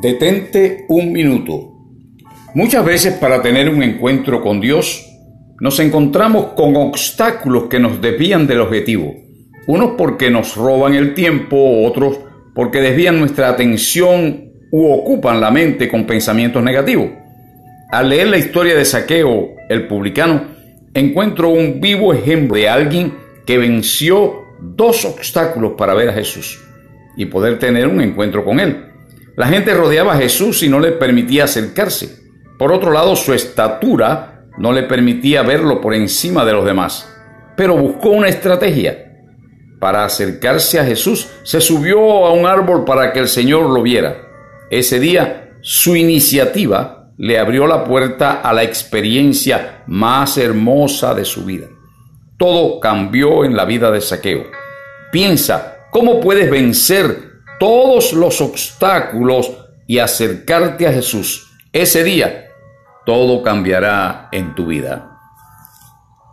Detente un minuto. Muchas veces para tener un encuentro con Dios nos encontramos con obstáculos que nos desvían del objetivo. Unos porque nos roban el tiempo, otros porque desvían nuestra atención u ocupan la mente con pensamientos negativos. Al leer la historia de Saqueo, el publicano, encuentro un vivo ejemplo de alguien que venció dos obstáculos para ver a Jesús y poder tener un encuentro con él. La gente rodeaba a Jesús y no le permitía acercarse. Por otro lado, su estatura no le permitía verlo por encima de los demás. Pero buscó una estrategia. Para acercarse a Jesús, se subió a un árbol para que el Señor lo viera. Ese día, su iniciativa le abrió la puerta a la experiencia más hermosa de su vida. Todo cambió en la vida de Saqueo. Piensa, ¿cómo puedes vencer todos los obstáculos y acercarte a Jesús, ese día todo cambiará en tu vida.